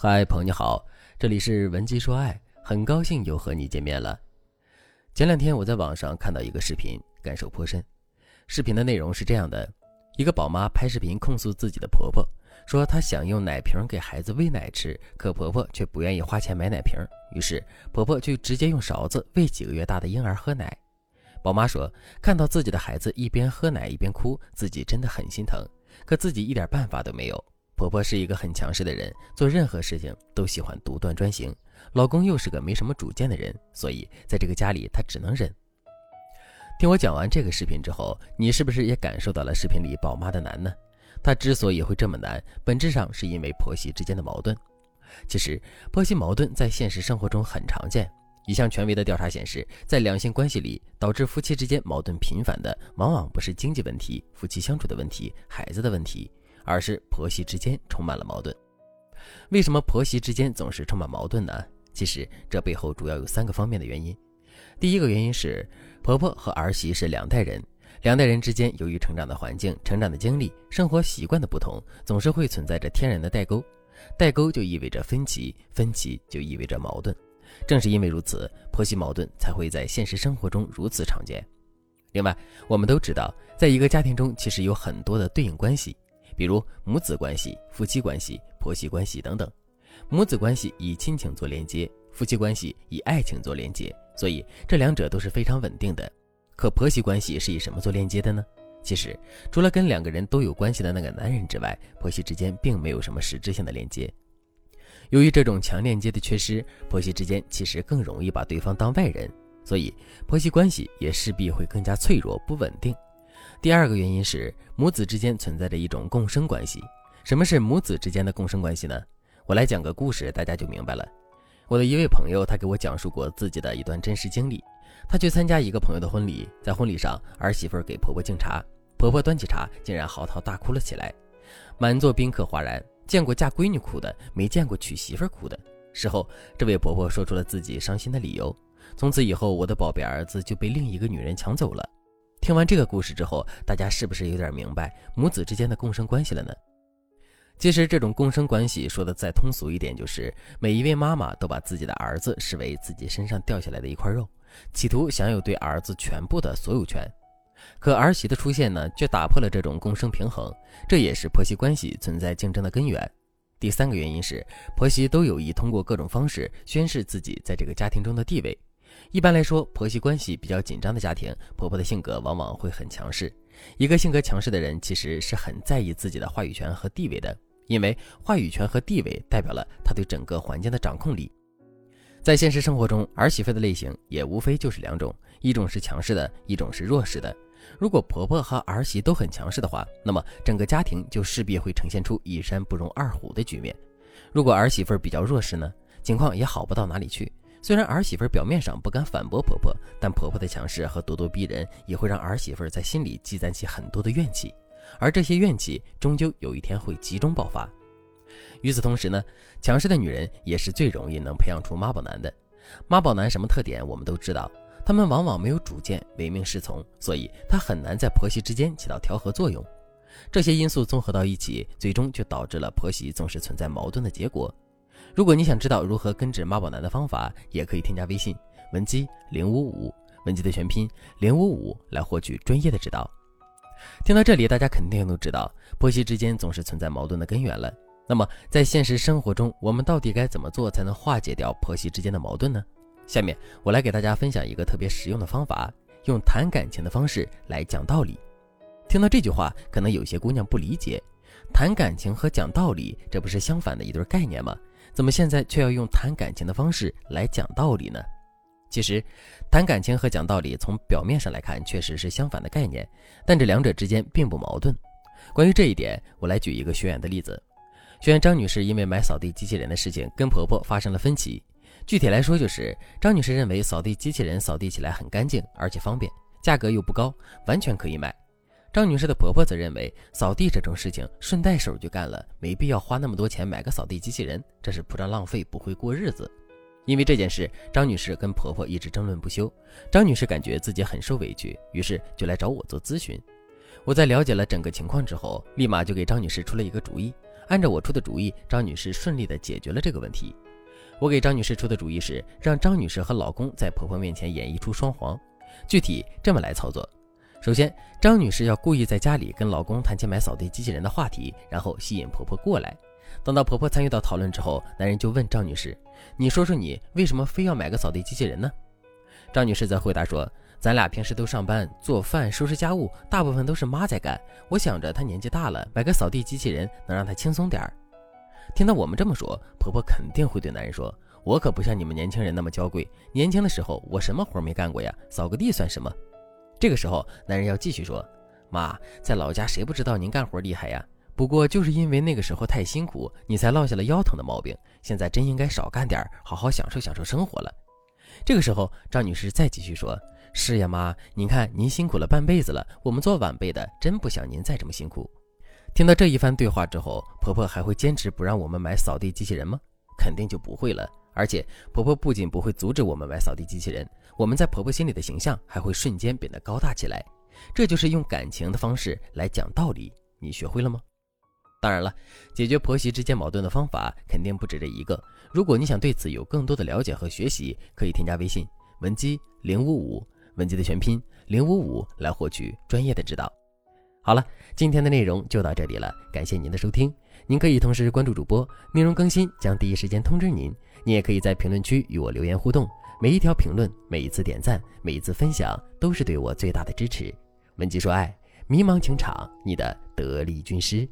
嗨，朋友你好，这里是文姬说爱，很高兴又和你见面了。前两天我在网上看到一个视频，感受颇深。视频的内容是这样的：一个宝妈拍视频控诉自己的婆婆，说她想用奶瓶给孩子喂奶吃，可婆婆却不愿意花钱买奶瓶，于是婆婆就直接用勺子喂几个月大的婴儿喝奶。宝妈说，看到自己的孩子一边喝奶一边哭，自己真的很心疼，可自己一点办法都没有。婆婆是一个很强势的人，做任何事情都喜欢独断专行。老公又是个没什么主见的人，所以在这个家里她只能忍。听我讲完这个视频之后，你是不是也感受到了视频里宝妈的难呢？她之所以会这么难，本质上是因为婆媳之间的矛盾。其实婆媳矛盾在现实生活中很常见。一项权威的调查显示，在两性关系里，导致夫妻之间矛盾频繁的，往往不是经济问题、夫妻相处的问题、孩子的问题。而是婆媳之间充满了矛盾。为什么婆媳之间总是充满矛盾呢？其实这背后主要有三个方面的原因。第一个原因是婆婆和儿媳是两代人，两代人之间由于成长的环境、成长的经历、生活习惯的不同，总是会存在着天然的代沟。代沟就意味着分歧，分歧就意味着矛盾。正是因为如此，婆媳矛盾才会在现实生活中如此常见。另外，我们都知道，在一个家庭中，其实有很多的对应关系。比如母子关系、夫妻关系、婆媳关系等等，母子关系以亲情做连接，夫妻关系以爱情做连接，所以这两者都是非常稳定的。可婆媳关系是以什么做连接的呢？其实，除了跟两个人都有关系的那个男人之外，婆媳之间并没有什么实质性的连接。由于这种强链接的缺失，婆媳之间其实更容易把对方当外人，所以婆媳关系也势必会更加脆弱不稳定。第二个原因是母子之间存在着一种共生关系。什么是母子之间的共生关系呢？我来讲个故事，大家就明白了。我的一位朋友，他给我讲述过自己的一段真实经历。他去参加一个朋友的婚礼，在婚礼上，儿媳妇给婆婆敬茶，婆婆端起茶，竟然嚎啕大哭了起来。满座宾客哗然，见过嫁闺女哭的，没见过娶媳妇哭的。事后，这位婆婆说出了自己伤心的理由：从此以后，我的宝贝儿子就被另一个女人抢走了。听完这个故事之后，大家是不是有点明白母子之间的共生关系了呢？其实，这种共生关系说的再通俗一点，就是每一位妈妈都把自己的儿子视为自己身上掉下来的一块肉，企图享有对儿子全部的所有权。可儿媳的出现呢，却打破了这种共生平衡，这也是婆媳关系存在竞争的根源。第三个原因是，婆媳都有意通过各种方式宣示自己在这个家庭中的地位。一般来说，婆媳关系比较紧张的家庭，婆婆的性格往往会很强势。一个性格强势的人，其实是很在意自己的话语权和地位的，因为话语权和地位代表了他对整个环境的掌控力。在现实生活中，儿媳妇的类型也无非就是两种：一种是强势的，一种是弱势的。如果婆婆和儿媳都很强势的话，那么整个家庭就势必会呈现出一山不容二虎的局面。如果儿媳妇比较弱势呢，情况也好不到哪里去。虽然儿媳妇表面上不敢反驳婆婆，但婆婆的强势和咄咄逼人也会让儿媳妇在心里积攒起很多的怨气，而这些怨气终究有一天会集中爆发。与此同时呢，强势的女人也是最容易能培养出妈宝男的。妈宝男什么特点我们都知道，他们往往没有主见，唯命是从，所以他很难在婆媳之间起到调和作用。这些因素综合到一起，最终就导致了婆媳总是存在矛盾的结果。如果你想知道如何根治妈宝男的方法，也可以添加微信文姬零五五，文姬的全拼零五五来获取专业的指导。听到这里，大家肯定都知道婆媳之间总是存在矛盾的根源了。那么在现实生活中，我们到底该怎么做才能化解掉婆媳之间的矛盾呢？下面我来给大家分享一个特别实用的方法，用谈感情的方式来讲道理。听到这句话，可能有些姑娘不理解，谈感情和讲道理，这不是相反的一对概念吗？怎么现在却要用谈感情的方式来讲道理呢？其实，谈感情和讲道理从表面上来看确实是相反的概念，但这两者之间并不矛盾。关于这一点，我来举一个学员的例子。学员张女士因为买扫地机器人的事情跟婆婆发生了分歧。具体来说，就是张女士认为扫地机器人扫地起来很干净，而且方便，价格又不高，完全可以买。张女士的婆婆则认为，扫地这种事情顺带手就干了，没必要花那么多钱买个扫地机器人，这是铺张浪费，不会过日子。因为这件事，张女士跟婆婆一直争论不休。张女士感觉自己很受委屈，于是就来找我做咨询。我在了解了整个情况之后，立马就给张女士出了一个主意，按照我出的主意，张女士顺利的解决了这个问题。我给张女士出的主意是让张女士和老公在婆婆面前演绎出双簧，具体这么来操作：首先，张女士要故意在家里跟老公谈起买扫地机器人的话题，然后吸引婆婆过来。等到婆婆参与到讨论之后，男人就问张女士：“你说说你为什么非要买个扫地机器人呢？”张女士则回答说：“咱俩平时都上班、做饭、收拾家务，大部分都是妈在干。我想着她年纪大了，买个扫地机器人能让她轻松点儿。”听到我们这么说，婆婆肯定会对男人说：“我可不像你们年轻人那么娇贵，年轻的时候我什么活没干过呀，扫个地算什么？”这个时候，男人要继续说：“妈，在老家谁不知道您干活厉害呀？不过就是因为那个时候太辛苦，你才落下了腰疼的毛病。现在真应该少干点，好好享受享受生活了。”这个时候，张女士再继续说：“是呀，妈，您看您辛苦了半辈子了，我们做晚辈的真不想您再这么辛苦。”听到这一番对话之后，婆婆还会坚持不让我们买扫地机器人吗？肯定就不会了。而且婆婆不仅不会阻止我们买扫地机器人，我们在婆婆心里的形象还会瞬间变得高大起来。这就是用感情的方式来讲道理，你学会了吗？当然了，解决婆媳之间矛盾的方法肯定不止这一个。如果你想对此有更多的了解和学习，可以添加微信文姬零五五，文姬的全拼零五五来获取专业的指导。好了，今天的内容就到这里了，感谢您的收听。您可以同时关注主播，内容更新将第一时间通知您。你也可以在评论区与我留言互动，每一条评论、每一次点赞、每一次分享，都是对我最大的支持。文姬说爱，迷茫情场，你的得力军师。